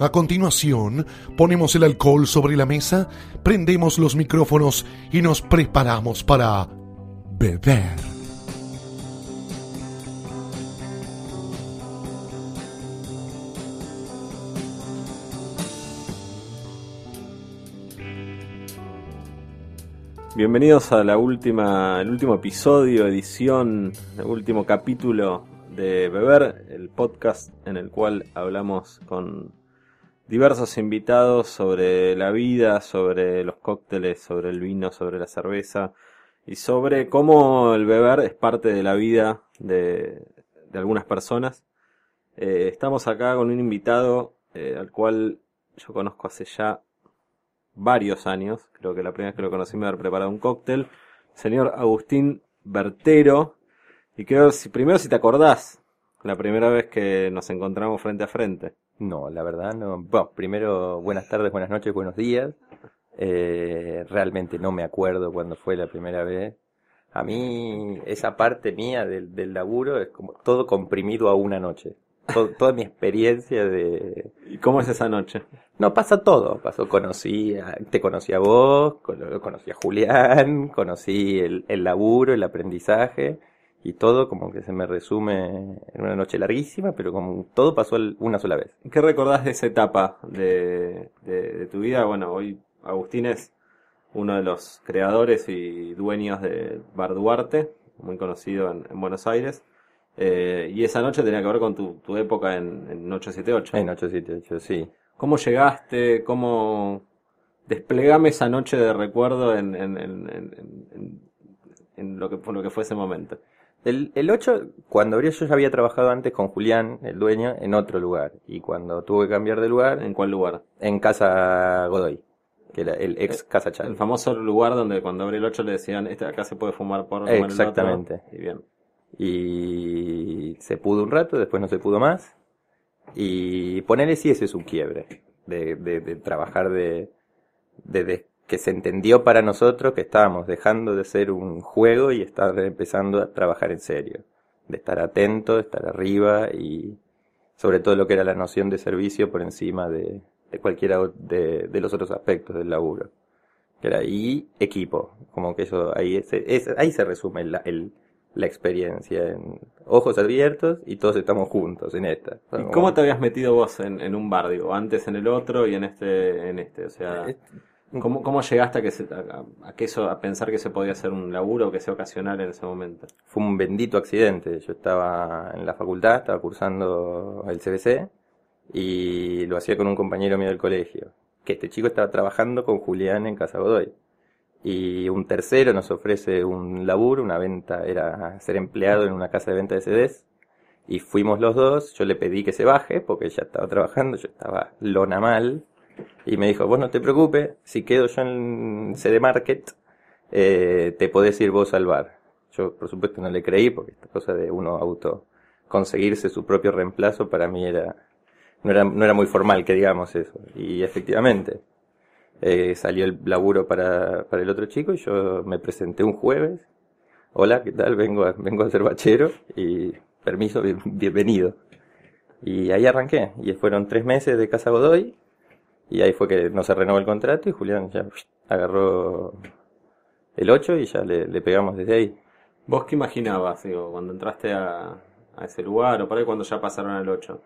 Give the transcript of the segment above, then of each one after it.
A continuación, ponemos el alcohol sobre la mesa, prendemos los micrófonos y nos preparamos para beber. Bienvenidos a la última, el último episodio, edición, el último capítulo de Beber, el podcast en el cual hablamos con diversos invitados sobre la vida, sobre los cócteles, sobre el vino, sobre la cerveza y sobre cómo el beber es parte de la vida de, de algunas personas. Eh, estamos acá con un invitado eh, al cual yo conozco hace ya varios años, creo que la primera vez que lo conocí me había preparado un cóctel, señor Agustín Bertero, y creo, si, primero si te acordás, la primera vez que nos encontramos frente a frente. No, la verdad no. Bueno, primero, buenas tardes, buenas noches, buenos días. Eh, realmente no me acuerdo cuándo fue la primera vez. A mí, esa parte mía del, del laburo es como todo comprimido a una noche. Todo- toda mi experiencia de... ¿Y cómo es esa noche? No, pasa todo. Pasó, conocí, a- te conocí a vos, cono- conocí a Julián, conocí el, el laburo, el aprendizaje y todo como que se me resume en una noche larguísima, pero como todo pasó una sola vez. ¿Qué recordás de esa etapa de, de- de tu vida? Bueno, hoy Agustín es uno de los creadores y dueños de Bar Duarte, muy conocido en, en Buenos Aires. Eh, y esa noche tenía que ver con tu, tu época en, en 878. En 878, sí. ¿Cómo llegaste? ¿Cómo desplegame esa noche de recuerdo en, en, en, en- en- en lo, que, lo que fue ese momento? El, el 8, cuando abrió yo ya había trabajado antes con Julián, el dueño, en otro lugar. Y cuando tuve que cambiar de lugar, ¿En en, cuál lugar? Casa Godoy, que era el ex Casa El Chal. famoso lugar donde cuando abrió el 8 le decían, este acá se puede fumar por en el otro". Exactamente. Y bien. Y se pudo un rato, después no se pudo más. Y ponerle si ese es un quiebre. De, de, de trabajar de, de, de- que se entendió para nosotros que estábamos dejando de ser un juego y estar empezando a trabajar en serio. De estar atento, de estar arriba y sobre todo lo que era la noción de servicio por encima de, de cualquiera o- de, de los otros aspectos del laburo. Que era, y equipo, como que eso ahí se, es- ahí se resume la, el- la experiencia en ojos abiertos y todos estamos juntos en esta. ¿Y cómo te habías metido vos en, en un bar? Digo, antes en el otro y en este, en este. O sea, ¿cómo, cómo llegaste a que, a, que eso, a pensar que se podía hacer un laburo que sea ocasional en ese momento? Fue un bendito accidente. Yo estaba en la facultad, estaba cursando el CBC y lo hacía con un compañero mío del colegio. Que este chico estaba trabajando con Julián en Casa Godoy. Y un tercero nos ofrece un laburo, una venta, era ser empleado en una casa de venta de CDs. Y fuimos los dos, yo le pedí que se baje porque ella estaba trabajando, yo estaba lona mal. Y me dijo, vos no te preocupes, si quedo yo en CD Market, eh, te podés ir vos al bar. Yo, por supuesto, no le creí porque esta cosa de uno auto conseguirse su propio reemplazo para mí era no era, no era muy formal que digamos eso. Y efectivamente, eh, salió el laburo para, para el otro chico y yo me presenté un jueves. Hola, ¿qué tal? Vengo a, vengo a ser bachero y permiso, bien- bienvenido. Y ahí arranqué. Y fueron tres meses de Casa Godoy. Y ahí fue que no se renovó el contrato y Julián ya agarró el 8 y ya le, le pegamos desde ahí. ¿Vos qué imaginabas, digo, cuando entraste a, a ese lugar o por ahí cuando ya pasaron al 8?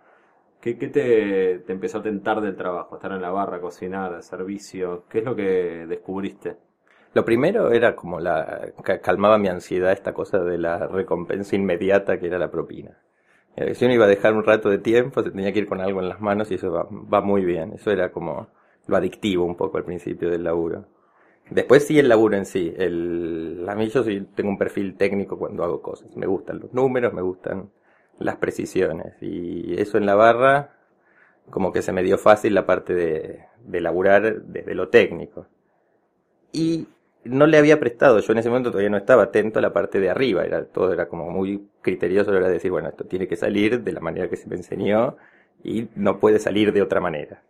¿Qué, qué te, te empezó a tentar del trabajo? Estar en la barra, cocinar, servicio. ¿Qué es lo que descubriste? Lo primero era como la, calmaba mi ansiedad esta cosa de la recompensa inmediata que era la propina. Eh, si uno iba a dejar un rato de tiempo, se tenía que ir con algo en las manos y eso va, va muy bien. Eso era como lo adictivo un poco al principio del laburo. Después sí el laburo en sí. El, a mí yo sí tengo un perfil técnico cuando hago cosas. Me gustan los números, me gustan las precisiones. Y eso en la barra, como que se me dio fácil la parte de, de laburar desde lo técnico. Y no le había prestado, yo en ese momento todavía no estaba atento a la parte de arriba, era, todo era como muy criterioso a la hora de decir, bueno, esto tiene que salir de la manera que se me enseñó y no puede salir de otra manera.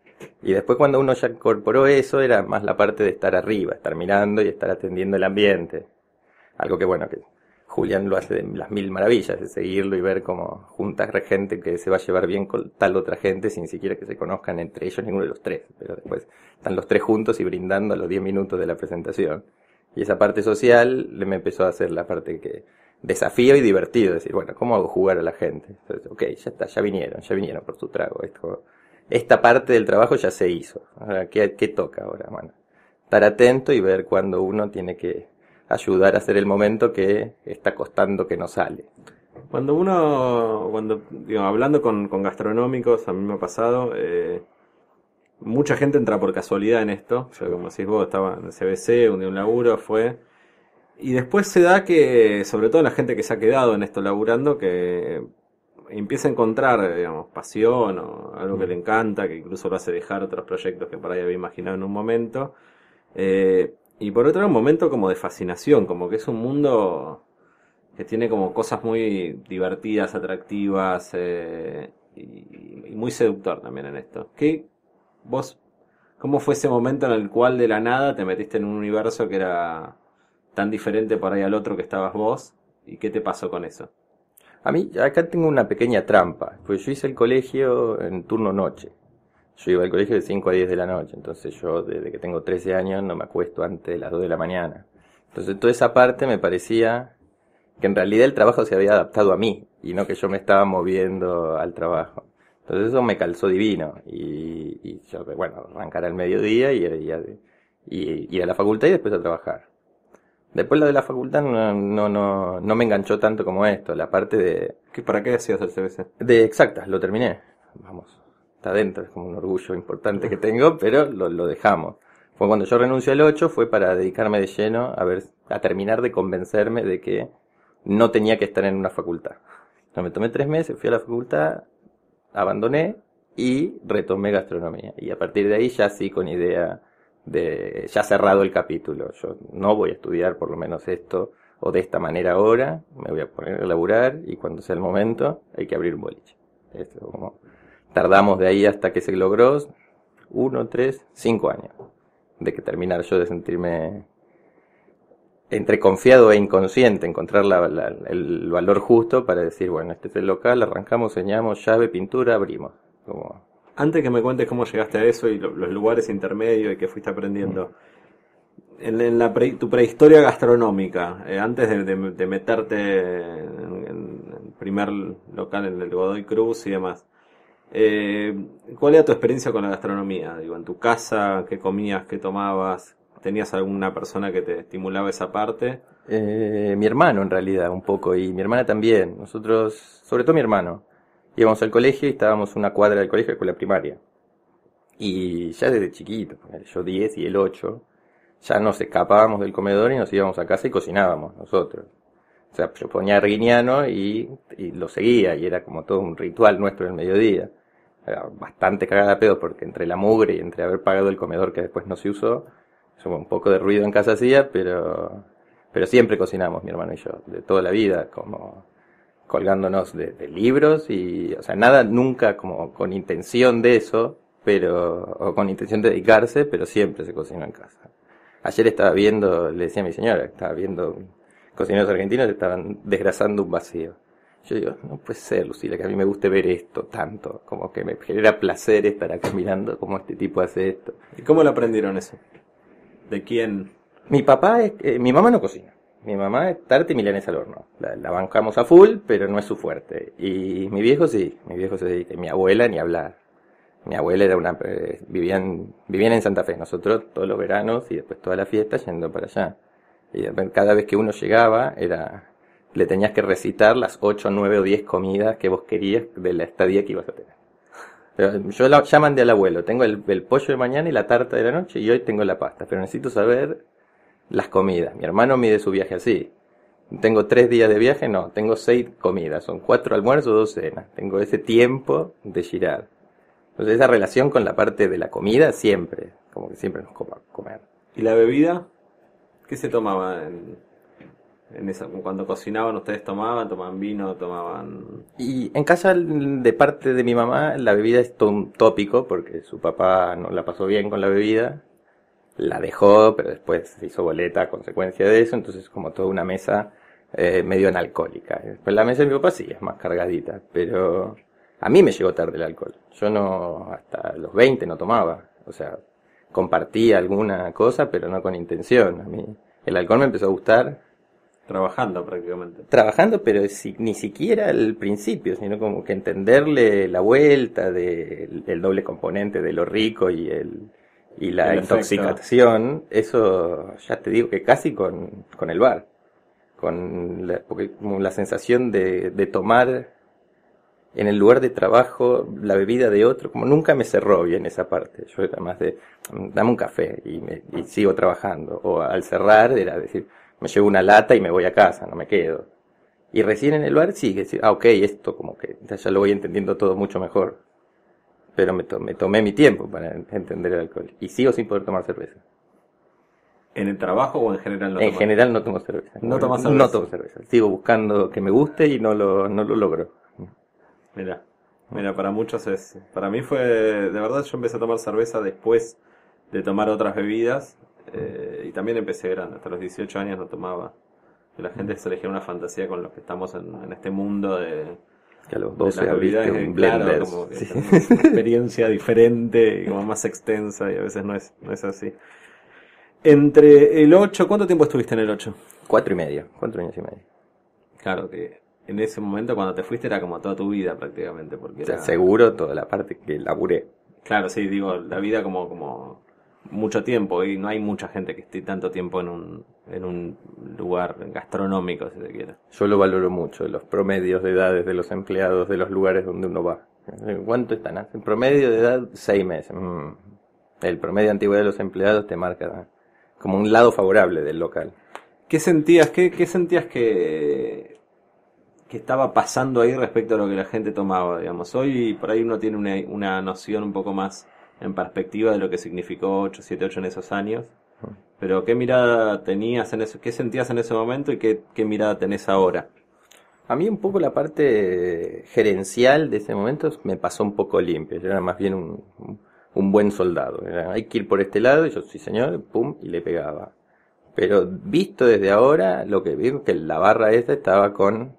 Y después cuando uno ya incorporó eso, era más la parte de estar arriba, estar mirando y estar atendiendo el ambiente. Algo que bueno, que Julián lo hace de las mil maravillas, de seguirlo y ver cómo juntas gente que se va a llevar bien con tal otra gente sin siquiera que se conozcan entre ellos ninguno de los tres. Pero después están los tres juntos y brindando a los diez minutos de la presentación. Y esa parte social me empezó a hacer la parte que desafío y divertido, decir, bueno, ¿cómo hago jugar a la gente? Entonces, ok, ya está, ya vinieron, ya vinieron por su trago. Esto, esta parte del trabajo ya se hizo. Ahora, ¿qué, ¿qué, toca ahora? Bueno, estar atento y ver cuando uno tiene que ayudar a hacer el momento que está costando que no sale. Cuando uno, cuando, digo, hablando con, con gastronómicos, a mí me ha pasado, eh, mucha gente entra por casualidad en esto. O sea, como decís vos, estaba en el CBC, un día un laburo, fue. Y después se da que, sobre todo la gente que se ha quedado en esto laburando, que empieza a encontrar, digamos, pasión o algo que le encanta, que incluso lo hace dejar otros proyectos que por ahí había imaginado en un momento. Eh, y por otro lado, un momento como de fascinación, como que es un mundo que tiene como cosas muy divertidas, atractivas eh, y, y, muy seductor también en esto. ¿Qué, vos, cómo fue ese momento en el cual de la nada te metiste en un universo que era tan diferente por ahí al otro que estabas vos? ¿Y qué te pasó con eso? A mí, acá tengo una pequeña trampa, pues yo hice el colegio en turno noche. Yo iba al colegio de 5 a 10 de la noche, entonces yo desde que tengo 13 años no me acuesto antes de las 2 de la mañana. Entonces toda esa parte me parecía que en realidad el trabajo se había adaptado a mí y no que yo me estaba moviendo al trabajo. Entonces eso me calzó divino. Y, y yo, bueno, arrancar al mediodía y, y, ir a la facultad y después a trabajar. Después lo de la facultad no, no, no, no me enganchó tanto como esto, la parte de... ¿Qué, ¿Para qué hacías el CBC? De exactas, lo terminé. Vamos, está dentro, es como un orgullo importante que tengo, pero lo, lo dejamos. Fue cuando yo renuncio al 8, fue para dedicarme de lleno a ver, a terminar de convencerme de que no tenía que estar en una facultad. me tomé tres meses, fui a la facultad, abandoné y retomé gastronomía. Y a partir de ahí ya sí con idea de ya cerrado el capítulo. Yo no voy a estudiar por lo menos esto o de esta manera ahora, me voy a poner a laburar y cuando sea el momento hay que abrir un boliche. Esto, tardamos de ahí hasta que se logró uno, tres, cinco años de que terminar yo de sentirme entre confiado e inconsciente, encontrar la, el valor justo para decir, bueno, este es el local, arrancamos, señamos, llave, pintura, abrimos. Como... Antes que me cuentes cómo llegaste a eso y los lugares intermedios y que fuiste aprendiendo, en, la tu prehistoria gastronómica, eh, antes de, meterte en, el primer local en el Godoy Cruz y demás, eh, ¿cuál era tu experiencia con la gastronomía? Digo, en tu casa, ¿qué comías, qué tomabas? ¿Tenías alguna persona que te estimulaba esa parte? Eh, mi hermano en realidad, un poco, y mi hermana también. Nosotros, sobre todo mi hermano, íbamos al colegio y estábamos una cuadra del colegio, con la primaria. Y ya desde chiquito, yo 10 y él 8, ya nos escapábamos del comedor y nos íbamos a casa y cocinábamos nosotros. O sea, yo ponía Arguiniano y, lo seguía, y era como todo un ritual nuestro el mediodía. Era bastante cagada a pedo porque entre la mugre y entre haber pagado el comedor que después no se usó, un poco de ruido en casa hacía, pero, pero siempre cocinamos mi hermano y yo, de toda la vida, como colgándonos de, libros y, o sea, nada nunca como con intención de eso, pero, o con intención de dedicarse, pero siempre se cocinó en casa. Ayer estaba viendo, le decía a mi señora, estaba viendo cocineros argentinos que estaban desgrasando un vacío. Yo digo, no puede ser, Lucila, que a mí me guste ver esto tanto, como que me genera placer estar acá mirando cómo este tipo hace esto. ¿Y cómo lo aprendieron eso? ¿De quién? Mi papá, es, eh, mi mamá no cocina. Mi mamá es tarte y milanesa al horno. La, bancamos a full, pero no es su fuerte. Y mi viejo sí, mi viejo se dedica. Mi abuela ni hablar. Mi abuela era una, eh, vivían, vivían en Santa Fe, nosotros todos los veranos y después toda la fiesta yendo para allá. Y cada vez que uno llegaba, era, le tenías que recitar las 8, 9 o 10 comidas que vos querías de la estadía que ibas a tener. Yo la, ya mandé al abuelo, tengo el, el pollo de mañana y la tarta de la noche y hoy tengo la pasta, pero necesito saber las comidas. Mi hermano mide su viaje así. Tengo tres días de viaje, no, tengo seis comidas, son cuatro almuerzos, dos cenas. Tengo ese tiempo de girar. Entonces esa relación con la parte de la comida siempre, como que siempre nos copa comer. ¿Y la bebida? ¿Qué se tomaba en, en esa, cuando cocinaban ustedes tomaban, tomaban vino, tomaban... Y en casa de parte de mi mamá la bebida es un tópico porque su papá no la pasó bien con la bebida, la dejó, pero después se hizo boleta a consecuencia de eso, entonces como toda una mesa eh, medio analcohólica. Después la mesa de mi papá sí es más cargadita, pero a mí me llegó tarde el alcohol. Yo no, hasta los 20 no tomaba, o sea, compartía alguna cosa, pero no con intención. A mí el alcohol me empezó a gustar Trabajando prácticamente. Trabajando, pero ni siquiera al principio, sino como que entenderle la vuelta del el doble componente de lo rico y el y la intoxicación, eso ya te digo que casi con, con el bar. Con la, porque como la sensación de, de tomar en el lugar de trabajo la bebida de otro, como nunca me cerró bien esa parte. Yo era más de, dame un café y, me, y sigo trabajando. O al cerrar era decir, me llevo una lata y me voy a casa, no me quedo. Y recién en el bar sí, decir, ah, ok, esto como que ya lo voy entendiendo todo mucho mejor. Pero me, me tomé mi tiempo para entender el alcohol. Y sigo sin poder tomar cerveza. ¿En el trabajo o en general no En general no tomo cerveza. No tomo cerveza. No tomo cerveza. Sigo buscando que me guste y no lo, no lo logro. Mira, mira, para muchos es. Para mí fue. De verdad, yo empecé a tomar cerveza después de tomar otras bebidas. Eh, y también empecé grande, hasta los 18 años no tomaba. la gente se elegía una fantasía con los que estamos en, este mundo de... Que a los 12 abriste un blender. como una experiencia diferente y como más extensa y a veces no es, no es así. Entre el 8, ¿cuánto tiempo estuviste en el 8? Cuatro y medio, cuatro años y medio. Claro que en ese momento cuando te fuiste era como toda tu vida prácticamente. Porque seguro toda la parte que laburé. Claro, sí, digo, la vida como, como mucho tiempo y no hay mucha gente que esté tanto tiempo en un, en un lugar gastronómico, si se quiere. Yo lo valoro mucho, los promedios de edades de los empleados de los lugares donde uno va. ¿Cuánto están? En promedio de edad, seis meses. Mm. El promedio de antigüedad de los empleados te marca como un lado favorable del local. ¿Qué sentías, qué, qué sentías que, que estaba pasando ahí respecto a lo que la gente tomaba, digamos? Hoy por ahí uno tiene una, una noción un poco más en perspectiva de lo que significó 878 en esos años. Pero ¿qué mirada tenías en eso? ¿Qué sentías en ese momento y qué, qué mirada tenés ahora? A mí un poco la parte gerencial de ese momento me pasó un poco limpia. Yo era más bien un, un buen soldado. hay que ir por este lado y yo, sí señor, pum, y le pegaba. Pero visto desde ahora, lo que vi es que la barra esta estaba con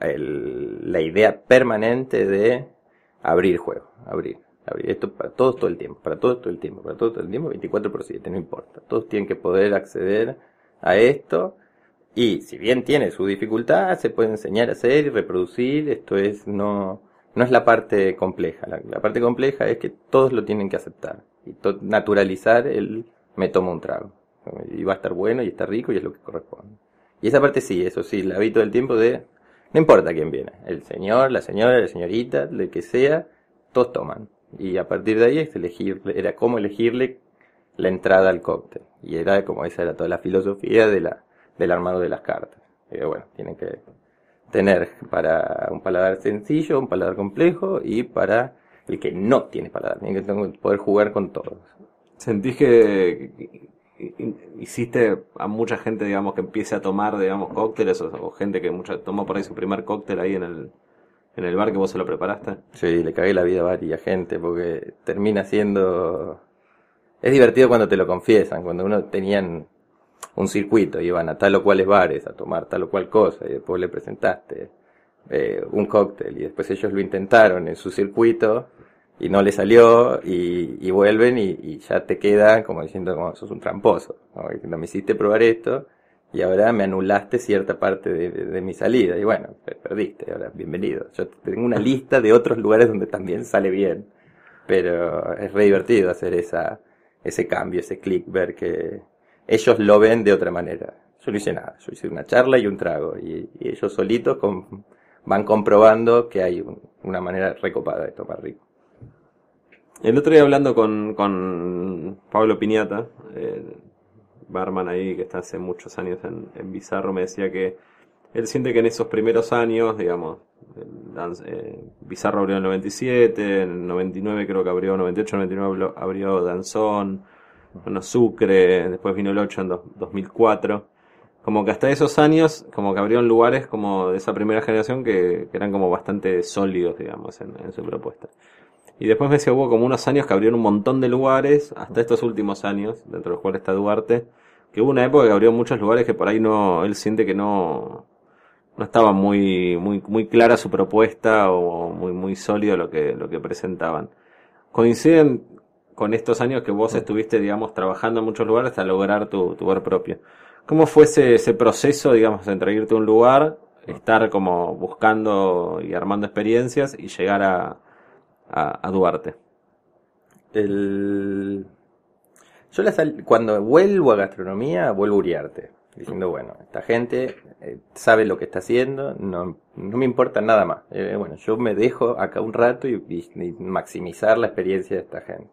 el, la idea permanente de abrir juego, abrir esto para todos todo el tiempo, para todos todo el tiempo, para todos todo el tiempo, 24 por 7, no importa. Todos tienen que poder acceder a esto y si bien tiene su dificultad, se puede enseñar a hacer y reproducir, esto es no no es la parte compleja, la, parte compleja es que todos lo tienen que aceptar y naturalizar el me tomo un trago. Y va a estar bueno y está rico y es lo que corresponde. Y esa parte sí, eso sí, la vi todo el tiempo de no importa quién viene, el señor, la señora, la señorita, el que sea, todos toman. Y a partir de ahí es elegir, era cómo elegirle la entrada al cóctel. Y era como esa era toda la filosofía de la, del armado de las cartas. Y bueno, tienen que tener para un paladar sencillo, un paladar complejo y para el que no tiene paladar. Tienen que poder jugar con todos. ¿Sentís que hiciste a mucha gente, digamos, que empiece a tomar, digamos, cócteles o, gente que mucha, tomó por ahí su primer cóctel ahí en el, en el bar que vos se lo preparaste. Sí, le cagué la vida a varias gente porque termina siendo... Es divertido cuando te lo confiesan, cuando uno tenían un circuito, iban a tal o cuales bares a tomar tal o cual cosa y después le presentaste eh, un cóctel y después ellos lo intentaron en su circuito y no le salió y, vuelven y, ya te quedan como diciendo como sos un tramposo, ¿no? me hiciste probar esto y ahora me anulaste cierta parte de, mi salida. Y bueno, perdiste, ahora bienvenido. Yo tengo una lista de otros lugares donde también sale bien. pero es re divertido hacer esa, ese cambio, ese clic, ver que ellos lo ven de otra manera. Yo no hice nada, yo hice una charla y un trago, y, ellos solitos con, van comprobando que hay un- una manera recopada de tomar rico. El otro día hablando con, con Pablo Piñata, el barman ahí que está hace muchos años en, en Bizarro, me decía que él siente que en esos primeros años, digamos, eh, Bizarro abrió en el 97, en el 99 creo que abrió, 98, 99 abrió- abrió Danzón, bueno, Sucre, después vino el 8 en dos- 2004. Como que hasta esos años, como que abrieron lugares como de esa primera generación que, que eran como bastante sólidos, digamos, en- en su propuesta. Y después me decía, hubo como unos años que abrieron un montón de lugares, hasta estos últimos años, dentro de los cuales está Duarte, que hubo una época que abrió muchos lugares que por ahí no, él siente que no, no estaba muy, muy, muy clara su propuesta o muy, muy sólido lo que, lo que presentaban. Coinciden con estos años que vos estuviste, digamos, trabajando en muchos lugares hasta lograr tu, tu bar propio. ¿Cómo fue ese, ese proceso, digamos, entre irte a un lugar, estar como buscando y armando experiencias y llegar a, a, Duarte? El... Yo cuando vuelvo a gastronomía, vuelvo a Uriarte, diciendo, bueno, esta gente eh, sabe lo que está haciendo, no, no me importa nada más. Eh, bueno, yo me dejo acá un rato y, maximizar la experiencia de esta gente.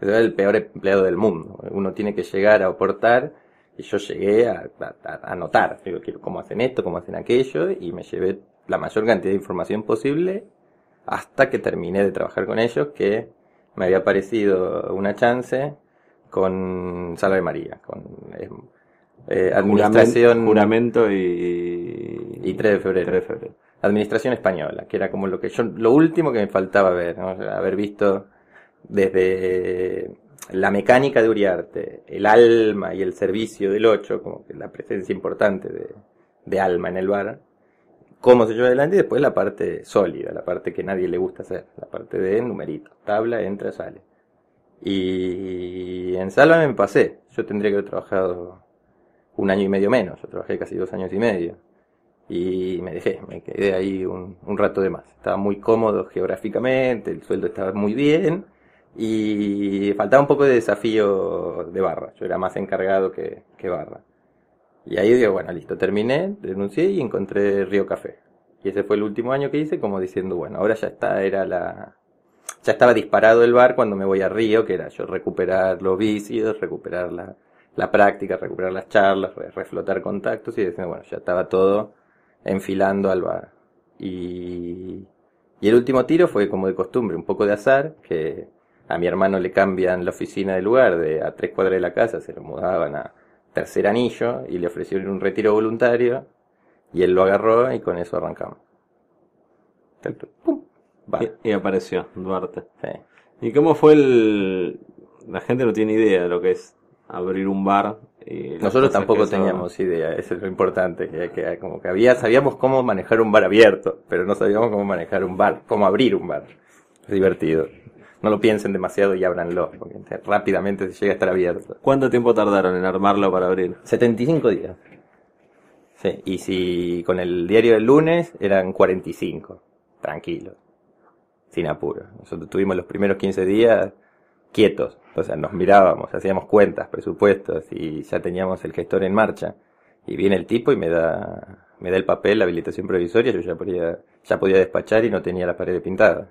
Era el peor empleado del mundo. Uno tiene que llegar a aportar y yo llegué a, a, a notar, digo, cómo hacen esto, cómo hacen aquello y me llevé la mayor cantidad de información posible hasta que terminé de trabajar con ellos, que me había parecido una chance con Salve María, con eh, eh, administración, Juramento y, Y 3 de febrero. 3 de febrero. administración española, que era como lo que yo, lo último que me faltaba ver, ¿no? Haber visto desde la mecánica de Uriarte, el alma y el servicio del 8, como que la presencia importante de, de alma en el bar, cómo se lleva adelante después la parte sólida, la parte que nadie le gusta hacer, la parte de numerito, tabla, entra, sale. Y en Salva me pasé, yo tendría que haber trabajado un año y medio menos, yo trabajé casi dos años y medio. Y me dejé, me quedé ahí un, rato de más. Estaba muy cómodo geográficamente, el sueldo estaba muy bien y faltaba un poco de desafío de barra. Yo era más encargado que barra. Y ahí digo, bueno, listo, terminé, renuncié y encontré Río Café. Y ese fue el último año que hice, como diciendo, bueno, ahora ya está, era la... Ya estaba disparado el bar cuando me voy a Río, que era yo recuperar los vicios, recuperar la, la práctica, recuperar las charlas, re- reflotar contactos y diciendo, bueno, ya estaba todo enfilando al bar. Y, y el último tiro fue como de costumbre, un poco de azar, que a mi hermano le cambian la oficina de lugar de a tres cuadras de la casa, se lo mudaban a tercer anillo y le ofrecieron un retiro voluntario y él lo agarró y con eso arrancamos. Y, y apareció Duarte. Sí. ¿Y cómo fue el...? La gente no tiene idea de lo que es abrir un bar. Y Nosotros tampoco eso- teníamos idea, eso es lo importante, que, que como que había, sabíamos cómo manejar un bar abierto, pero no sabíamos cómo manejar un bar, cómo abrir un bar. Es divertido. No lo piensen demasiado y ábranlo, porque rápidamente se llega a estar abierto. ¿Cuánto tiempo tardaron en armarlo para abrir? 75 días. Sí, y si con el diario del lunes eran 45, tranquilo, sin apuro. Nosotros tuvimos los primeros 15 días quietos, o sea, nos mirábamos, hacíamos cuentas, presupuestos y ya teníamos el gestor en marcha. Y viene el tipo y me da, me da el papel, la habilitación provisoria, yo ya podía, ya podía despachar y no tenía la pared pintada.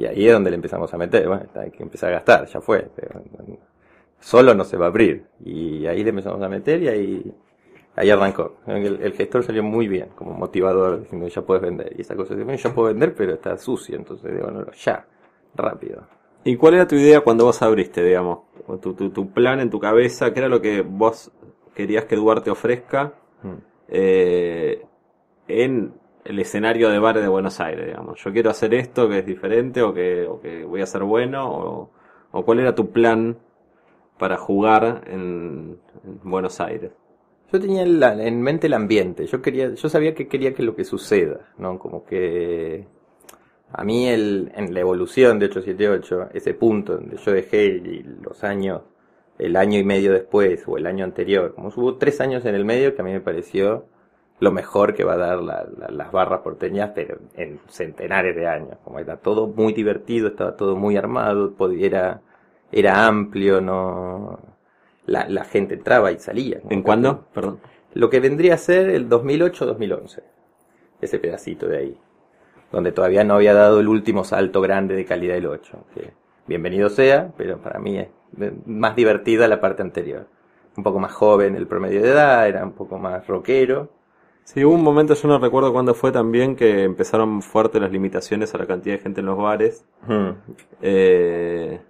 Y ahí es donde le empezamos a meter, bueno, hay que empezar a gastar, ya fue. pero solo no se va a abrir. Y ahí le empezamos a meter y ahí, ahí arrancó. El, el gestor salió muy bien, como motivador, diciendo ya puedes vender. Y esa cosa bueno, yo puedo vender, pero está sucio, entonces digo, no, no, ya, rápido. ¿Y cuál era tu idea cuando vos abriste, digamos? Tu, tu, tu plan en tu cabeza, ¿qué era lo que vos querías que Duarte ofrezca Mm. eh, en el escenario de bares de Buenos Aires, digamos? Yo quiero hacer esto que es diferente o que, voy a ser bueno, o, cuál era tu plan para jugar en, en Buenos Aires. Yo tenía en, mente el ambiente. Yo quería, yo sabía que quería que lo que suceda, ¿no? Como que a mí el, en la evolución de 878, ese punto donde yo dejé los años, el año y medio después o el año anterior, como hubo tres años en el medio que a mí me pareció lo mejor que va a dar la- la- las barras porteñas, pero en centenares de años. Como era todo muy divertido, estaba todo muy armado, podía- era, era amplio, no, la, la gente entraba y salía. ¿En cuándo? Perdón. Lo que vendría a ser el 2008-2011. Ese pedacito de ahí. Donde todavía no había dado el último salto grande de calidad del 8. Que bienvenido sea, pero para mí es más divertida la parte anterior. Un poco más joven el promedio de edad, era un poco más rockero. Sí, hubo un momento, yo no recuerdo cuándo fue también, que empezaron fuertes las limitaciones a la cantidad de gente en los bares. Hmm. Eh,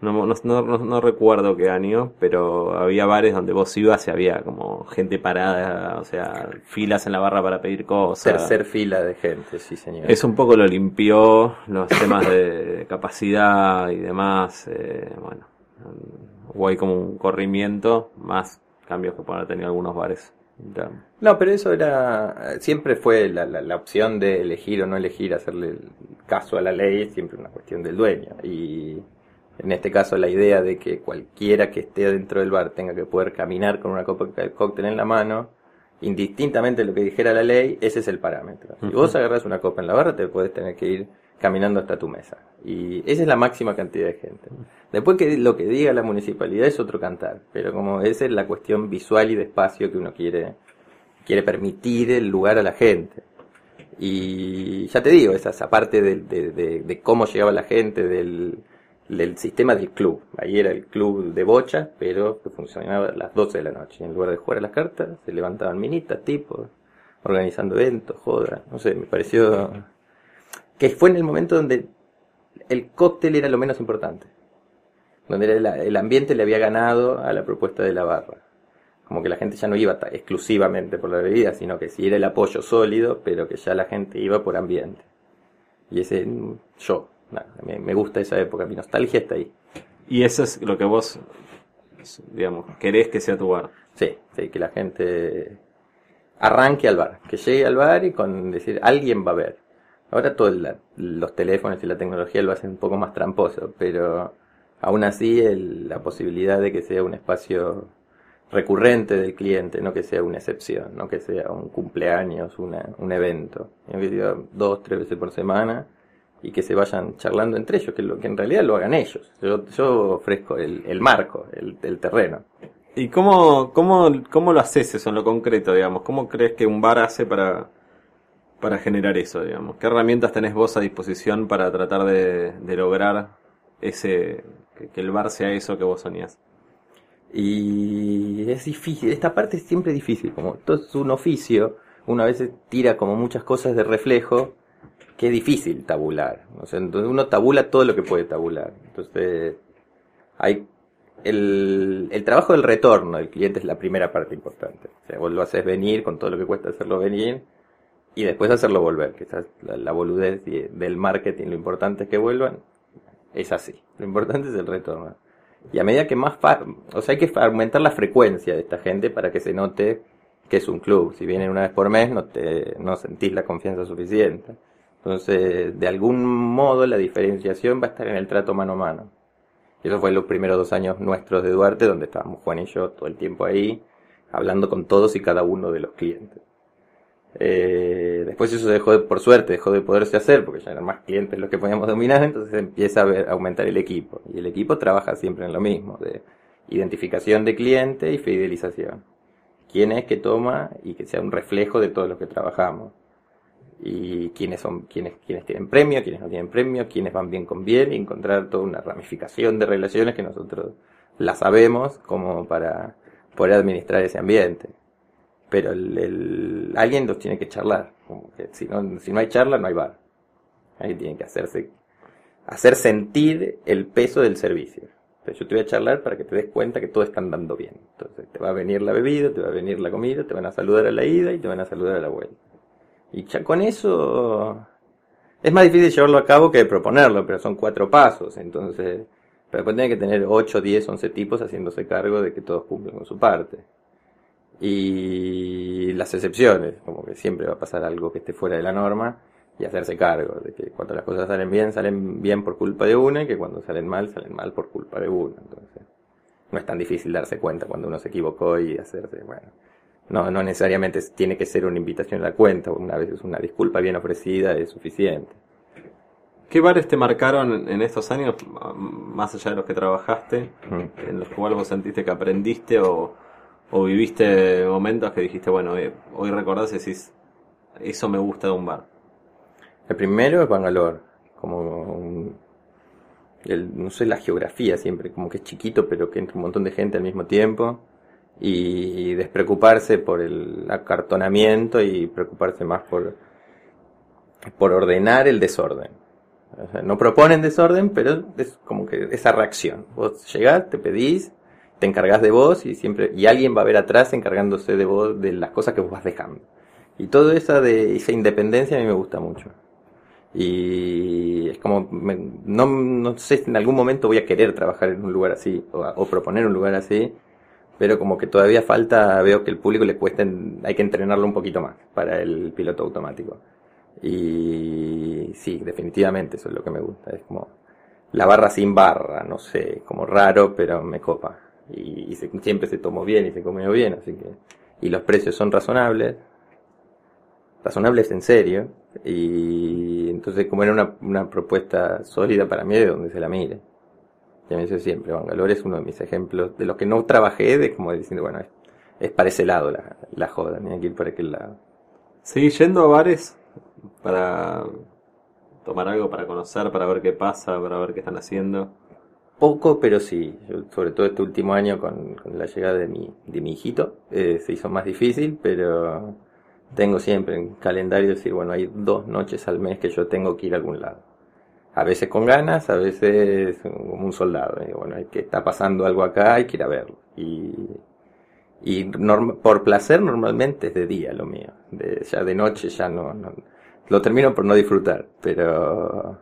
no, no, no- no- recuerdo qué año, pero había bares donde vos ibas y había como gente parada, o sea, filas en la barra para pedir cosas. Tercer fila de gente, sí señor. Eso un poco lo limpió, los temas de capacidad y demás. eh, bueno, hubo ahí como un corrimiento, más cambios que pueden haber tenido algunos bares. No, pero eso era. Siempre fue la, la, la opción de elegir o no elegir, hacerle caso a la ley, es siempre una cuestión del dueño. Y en este caso, la idea de que cualquiera que esté dentro del bar tenga que poder caminar con una copa de cóctel en la mano, indistintamente de lo que dijera la ley, ese es el parámetro. Si vos agarras una copa en la barra, te puedes tener que ir caminando hasta tu mesa. Y esa es la máxima cantidad de gente. Después que lo que diga la municipalidad es otro cantar, pero como esa es la cuestión visual y de espacio que uno quiere, quiere permitir el lugar a la gente. Y ya te digo, esa, esa parte de, de- de- de cómo llegaba la gente, del, del sistema del club. Ahí era el club de bocha, pero que funcionaba a las 12 de la noche. En lugar de jugar a las cartas, se levantaban minitas, tipos, organizando eventos, jodas. No sé, me pareció que fue en el momento donde el cóctel era lo menos importante. Donde el ambiente le había ganado a la propuesta de la barra. Como que la gente ya no iba exclusivamente por la bebida, sino que sí era el apoyo sólido, pero que ya la gente iba por ambiente. Y ese, mm, yo, me gusta esa época, mi nostalgia está ahí. Y eso es lo que vos, digamos, querés que sea tu bar. Sí, sí, que la gente arranque al bar, que llegue al bar y con decir, alguien va a ver. Ahora todos los teléfonos y la tecnología lo hacen un poco más tramposo, pero aún así el- la posibilidad de que sea un espacio recurrente del cliente, no que sea una excepción, no que sea un cumpleaños, una, un evento, sino que sea dos, tres veces por semana y que se vayan charlando entre ellos, que, lo, que en realidad lo hagan ellos. Yo, yo ofrezco el, el marco, el, el terreno. ¿Y cómo, cómo, cómo lo haces eso en lo concreto, digamos? ¿Cómo crees que un bar hace para, para generar eso, digamos? ¿Qué herramientas tenés vos a disposición para tratar de, de lograr ese, que, el bar sea eso que vos soñás? Y es difícil, esta parte es siempre difícil, como todo es un oficio, uno a veces tira como muchas cosas de reflejo, que es difícil tabular. O uno tabula todo lo que puede tabular. Entonces, hay el, el trabajo del retorno del cliente es la primera parte importante. O sea, vos lo haces venir con todo lo que cuesta hacerlo venir y después hacerlo volver, que es la, la boludez del marketing, lo importante es que vuelvan, es así. Lo importante es el retorno. Y a medida que más, o sea, hay que aumentar la frecuencia de esta gente para que se note que es un club. Si vienen una vez por mes, no te, no sentís la confianza suficiente. Entonces, de algún modo, la diferenciación va a estar en el trato mano a mano. Y eso fue los primeros dos años nuestros de Duarte, donde estábamos Juan y yo todo el tiempo ahí, hablando con todos y cada uno de los clientes. Eh, después eso dejó de, por suerte, dejó de poderse hacer porque ya eran más clientes los que podíamos dominar, entonces empieza a, ver- a aumentar el equipo. Y el equipo trabaja siempre en lo mismo, de identificación de cliente y fidelización. ¿Quién es que toma y que sea un reflejo de todos los que trabajamos? Y quiénes son, quiénes, quiénes tienen premio, quiénes no tienen premio, quiénes van bien con bien, y encontrar toda una ramificación de relaciones que nosotros la sabemos como para poder administrar ese ambiente pero el, alguien los tiene que charlar. Como que si no, si no hay charla, no hay bar. Alguien tiene que hacerse, hacer sentir el peso del servicio. Entonces yo te voy a charlar para que te des cuenta que todo está andando bien. Entonces te va a venir la bebida, te va a venir la comida, te van a saludar a la ida y te van a saludar a la vuelta. Y con eso es más difícil llevarlo a cabo que proponerlo, pero son cuatro pasos. Entonces, pero después tiene que tener 8, 10, 11 tipos haciéndose cargo de que todos cumplen con su parte y las excepciones, como que siempre va a pasar algo que esté fuera de la norma y hacerse cargo de que cuando las cosas salen bien, salen bien por culpa de una y que cuando salen mal, salen mal por culpa de una. Entonces, no es tan difícil darse cuenta cuando uno se equivocó y hacerse, bueno, No, no necesariamente tiene que ser una invitación a la cuenta, una vez es una disculpa bien ofrecida es suficiente. ¿Qué bares te marcaron en estos años, más allá de los que trabajaste, Mm. en los cuales vos sentiste que aprendiste o, o viviste momentos que dijiste, bueno, eh, hoy recordás y decís, eso me gusta de un bar? El primero es Bangalore, como un- el- no sé la geografía siempre, como que es chiquito pero que entra un montón de gente al mismo tiempo y despreocuparse por el acartonamiento y preocuparse más por, por ordenar el desorden. O sea, no proponen desorden, pero es como que esa reacción. Vos llegás, te pedís, te encargás de vos y siempre, y alguien va a ver atrás encargándose de vos de las cosas que vos vas dejando. Y toda esa de esa independencia a mí me gusta mucho. Y es como, me- no, no sé si en algún momento voy a querer trabajar en un lugar así o, o proponer un lugar así, pero como que todavía falta, veo que el público le cuesta, hay que entrenarlo un poquito más para el piloto automático. Y sí, definitivamente eso es lo que me gusta, es como la barra sin barra, no sé, como raro, pero me copa. Y, y se- siempre se tomó bien y se comió bien, así que... Y los precios son razonables, razonables en serio, y entonces como era una, una propuesta sólida para mí de donde se la mire. Y a mí eso siempre, Bangalore es uno de mis ejemplos, de los que no trabajé, de como diciendo, bueno, es, para ese lado la, la joda, ni ir para aquel lado. ¿Seguís yendo a bares para tomar algo, para conocer, para ver qué pasa, para ver qué están haciendo? Poco, pero sí. Sobre todo este último año con, la llegada de mi, de mi hijito, eh, se hizo más difícil, pero tengo siempre en calendario decir, bueno, hay dos noches al mes que yo tengo que ir a algún lado. A veces con ganas, a veces como un soldado. Digo, bueno, hay que está pasando algo acá, hay que verlo. Y, y por placer normalmente es de día lo mío. Ya de noche ya no, no- lo termino por no disfrutar, pero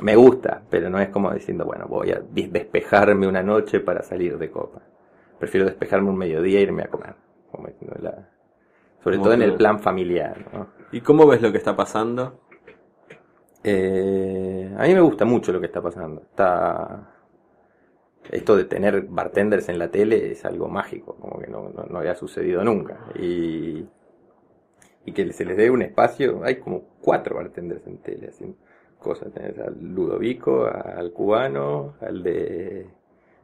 me gusta, pero no es como diciendo, bueno, voy a despejarme una noche para salir de copa. Prefiero despejarme un mediodía e irme a comer. como diciendo la- sobre todo en el plan familiar, ¿no? ¿Y cómo ves lo que está pasando? Eh, a mí me gusta mucho lo que está pasando. Está esto de tener bartenders en la tele es algo mágico, como que no, no, no había sucedido nunca. Y, y que se les dé un espacio, hay como cuatro bartenders en tele haciendo cosas. Tenés al Ludovico, al cubano, al de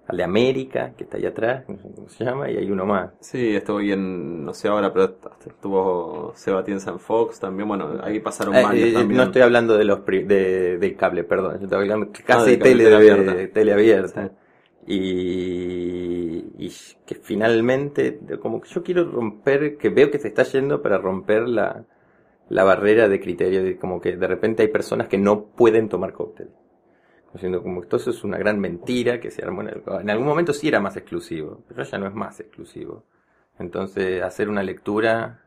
al de América, que está ahí atrás, no sé cómo se llama, y hay uno más. Sí, estuvo en, no sé ahora, pero estuvo Sebatienza en Fox también. Bueno, ahí pasaron Eh, varios eh, también. no estoy hablando de los pri- de, del cable, perdón. Yo estoy hablando casi tele, de- abierta. de- tele abierta. Sí. Y, y que finalmente, como que yo quiero romper, que veo que se está yendo para romper la, la barrera de criterio, de como que de repente hay personas que no pueden tomar cóctel. Diciendo como que es una gran mentira que se en algún momento sí era más exclusivo, pero ya no es más exclusivo. Entonces, hacer una lectura,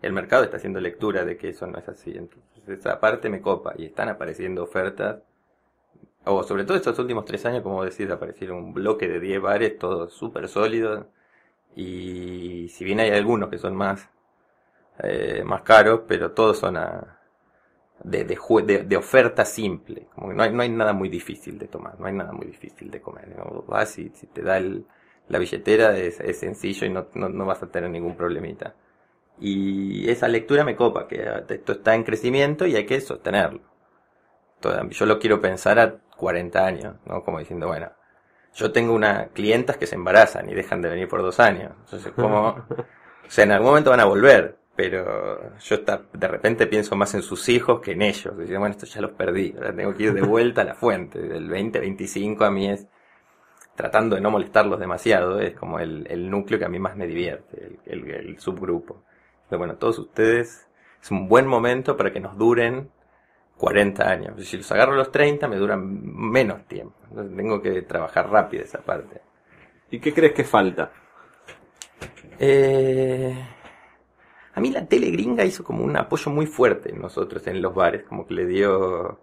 el mercado está haciendo lectura de que eso no es así. Entonces, esa parte me copa y están apareciendo ofertas. O sobre todo estos últimos tres años, como decís, aparecieron un bloque de 10 bares, todos súper sólidos. Y si bien hay algunos que son más, eh, más caros, pero todos son a, de, de, de, de oferta simple. Como que no hay, no hay nada muy difícil de tomar, no hay nada muy difícil de comer. ¿no? Vas y si te da el, la billetera es, es sencillo y no, no, no vas a tener ningún problemita. Y esa lectura me copa, que esto está en crecimiento y hay que sostenerlo. Yo lo quiero pensar a 40 años, ¿no? Como diciendo, bueno, yo tengo una clientas que se embarazan y dejan de venir por dos años. Entonces, como, o sea, en algún momento van a volver, pero yo está, de repente pienso más en sus hijos que en ellos. Diciendo, bueno, esto ya los perdí, ahora tengo que ir de vuelta a la fuente. Del 2025 a mí es, tratando de no molestarlos demasiado, es como el, el núcleo que a mí más me divierte, el, el- el subgrupo. Pero bueno, todos ustedes, es un buen momento para que nos duren 40 años. Si los agarro a los 30 me duran menos tiempo. Entonces tengo que trabajar rápido esa parte. ¿Y qué crees que falta? Eh, a mí la tele gringa hizo como un apoyo muy fuerte en nosotros, en los bares, como que le dio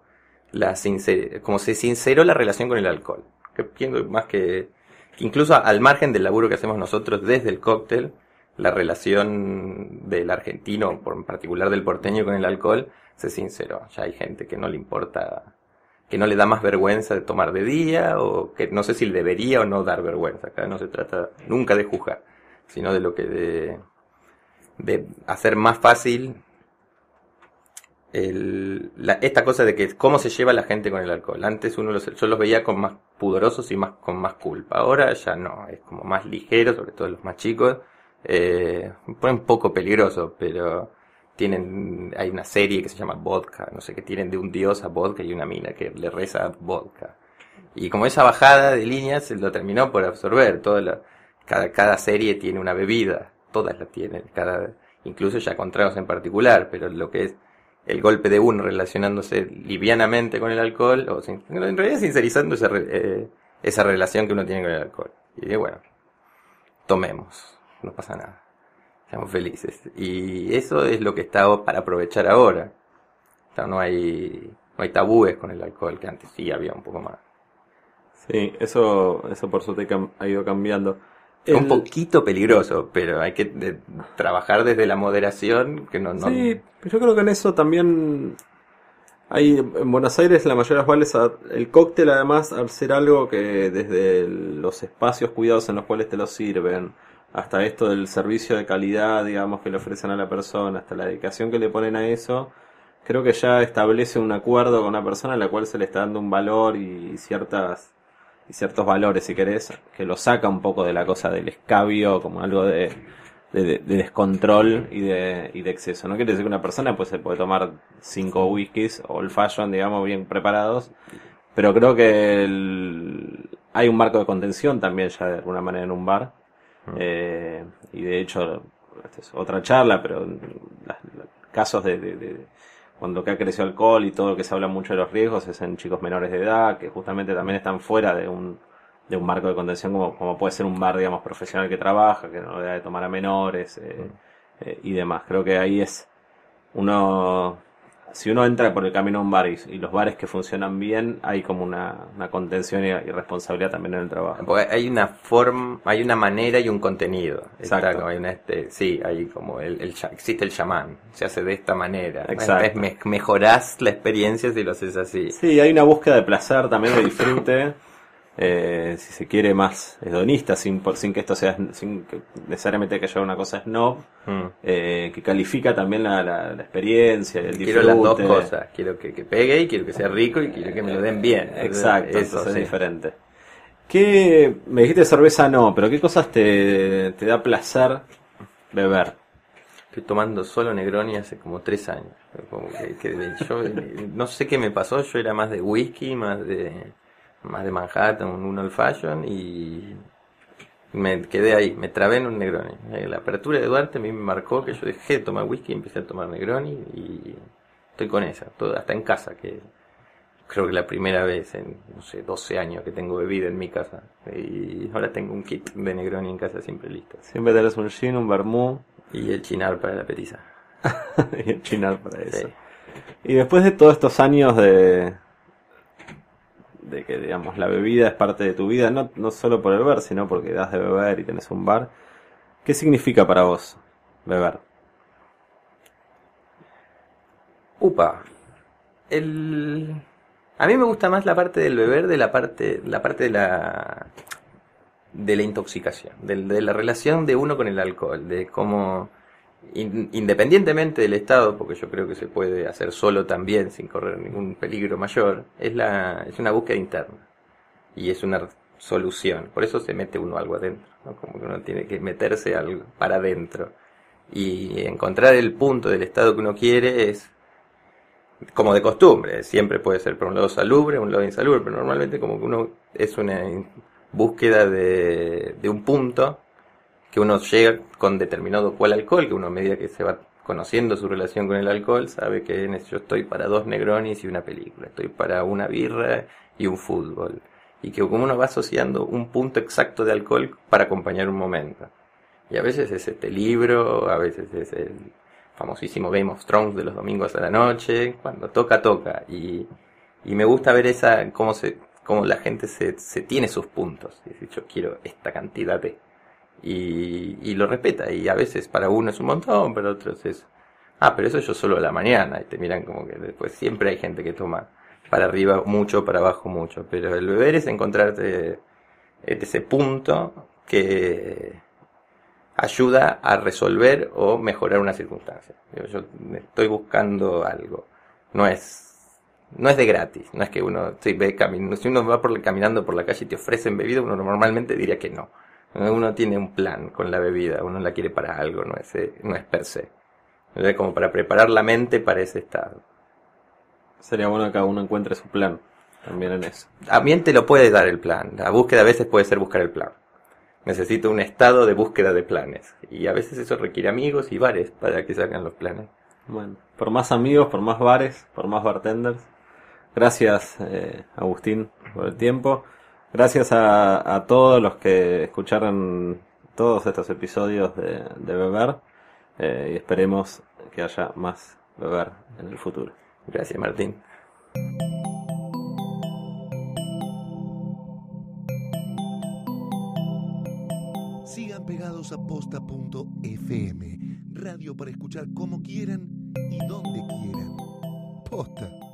la sincer- como se sinceró la relación con el alcohol. Que más que, que incluso al margen del laburo que hacemos nosotros desde el cóctel, la relación del argentino, por en particular del porteño con el alcohol, se sinceró. Ya hay gente que no le importa, que no le da más vergüenza de tomar de día, o que no sé si le debería o no dar vergüenza. Acá no se trata nunca de juzgar, sino de lo que de, de hacer más fácil el, la, esta cosa de que cómo se lleva la gente con el alcohol. Antes uno los, yo los veía con más pudorosos y más con más culpa. Ahora ya no, es como más ligero, sobre todo los más chicos. Eh, un poco peligroso, pero tienen, hay una serie que se llama Vodka, no sé, que tienen de un dios a vodka y una mina que le reza vodka. Y como esa bajada de líneas lo terminó por absorber, toda la, cada, cada serie tiene una bebida, todas la tienen, cada, incluso ya con tragos en particular, pero lo que es el golpe de uno relacionándose livianamente con el alcohol, o en realidad sincerizando esa, eh, esa relación que uno tiene con el alcohol. Y bueno, tomemos, no pasa nada, seamos felices. Y eso es lo que está para aprovechar ahora. no hay, no hay tabúes con el alcohol, que antes sí había un poco más. Sí, eso, eso por suerte ha ido cambiando. Es un poquito peligroso, pero hay que trabajar desde la moderación. que no, Sí, yo creo que en eso también hay en Buenos Aires la mayoría de las cuales el cóctel además al ser algo que desde los espacios cuidados en los cuales te lo sirven hasta esto del servicio de calidad digamos que le ofrecen a la persona hasta la dedicación que le ponen a eso creo que ya establece un acuerdo con una persona a la cual se le está dando un valor y ciertas y ciertos valores, si querés, que lo saca un poco de la cosa del escabio, como algo de, de, descontrol y de, y de exceso. No quiere decir que una persona pues se puede tomar cinco whiskies o el fashion, digamos, bien preparados, pero creo que hay un marco de contención también ya de alguna manera en un bar. Mm. Eh, y de hecho, esta es otra charla, pero casos de, de cuando que ha crecido alcohol y todo lo que se habla mucho de los riesgos es en chicos menores de edad, que justamente también están fuera de un, de un marco de contención como, como puede ser un bar, digamos, profesional que trabaja, que no le da de tomar a menores eh, mm. eh, y demás. Creo que ahí es uno si uno entra por el camino a un bar y, los bares que funcionan bien, hay como una, contención y, responsabilidad también en el trabajo. hay una forma, hay una manera y un contenido. Exacto. hay una, este, sí, hay como el, existe el chamán, se hace de esta manera. Exacto. mejorás la experiencia si lo haces así. Sí, hay una búsqueda de placer también de disfrute. Eh, si se quiere más hedonista, sin, por, sin que esto sea, sin que necesariamente que haya una cosa snob, mm. eh, que califica también la, la, experiencia, el disfrute. Quiero las dos cosas, quiero que, pegue y quiero que sea rico y quiero que me lo den bien. Exacto, eso es diferente. ¿Qué, me dijiste cerveza no, pero qué cosas te, te da placer beber? Estoy tomando solo Negroni hace como tres años. Como que yo, no sé qué me pasó, yo era más de whisky, más de más de Manhattan, un old fashion y me quedé ahí, me trabé en un Negroni. Eh, la apertura de Duarte a mí me marcó que yo dejé de tomar whisky y empecé a tomar Negroni y estoy con esa, todo, hasta en casa, que creo que la primera vez en, no sé, 12 años que tengo bebida en mi casa. Y ahora tengo un kit de Negroni en casa siempre listo. Siempre tenés un gin, un vermú. Y el chinar para la petiza. y el chinar para eso. Y después de todos estos años de, de que, digamos, la bebida es parte de tu vida, no, no solo por el beber, sino porque das de beber y tenés un bar. ¿Qué significa para vos beber? Upa. El... A mí me gusta más la parte del beber de la parte, la parte de la, de la intoxicación, de la relación de uno con el alcohol, de cómo independientemente del Estado, porque yo creo que se puede hacer solo también sin correr ningún peligro mayor, es, la, es una búsqueda interna y es una solución. Por eso se mete uno algo adentro, como que uno tiene que meterse algo para adentro. Y encontrar el punto del estado que uno quiere es como de costumbre, siempre puede ser por un lado salubre, un lado insalubre, pero normalmente como que uno es una búsqueda de un punto que uno llega con determinado cual alcohol, que uno a medida que se va conociendo su relación con el alcohol, sabe que yo estoy para dos negronis y una película, estoy para una birra y un fútbol. Y que como uno va asociando un punto exacto de alcohol para acompañar un momento. Y a veces es este libro, a veces es el famosísimo Game of Thrones de los domingos a la noche, cuando toca, toca. Y, y me gusta ver esa, cómo se, cómo la gente se, tiene sus puntos. Y dice, yo quiero esta cantidad de y, y lo respeta. Y a veces para uno es un montón, para otros es, ah, pero eso yo solo a la mañana. Y te miran como que después siempre hay gente que toma para arriba mucho, para abajo mucho. Pero el beber es encontrarte ese punto que, ayuda a resolver o mejorar una circunstancia. Yo estoy buscando algo. No es no es de gratis, no es que uno si, ve si uno va por, caminando por la calle y te ofrecen bebida, uno normalmente diría que no. Uno tiene un plan con la bebida, uno la quiere para algo, no es, eh, no es per se. Es como para preparar la mente para ese estado. Sería bueno que cada uno encuentre su plan también en eso. También te lo puede dar el plan. La búsqueda a veces puede ser buscar el plan. Necesito un estado de búsqueda de planes. Y a veces eso requiere amigos y bares para que salgan los planes. Bueno, por más amigos, por más bares, por más bartenders. Gracias, eh, Agustín, por el tiempo. Gracias a, todos los que escucharon todos estos episodios de, Beber. Eh, y esperemos que haya más Beber en el futuro. Gracias, Martín. Sigan pegados a posta.fm, radio para escuchar como quieran y donde quieran. Posta.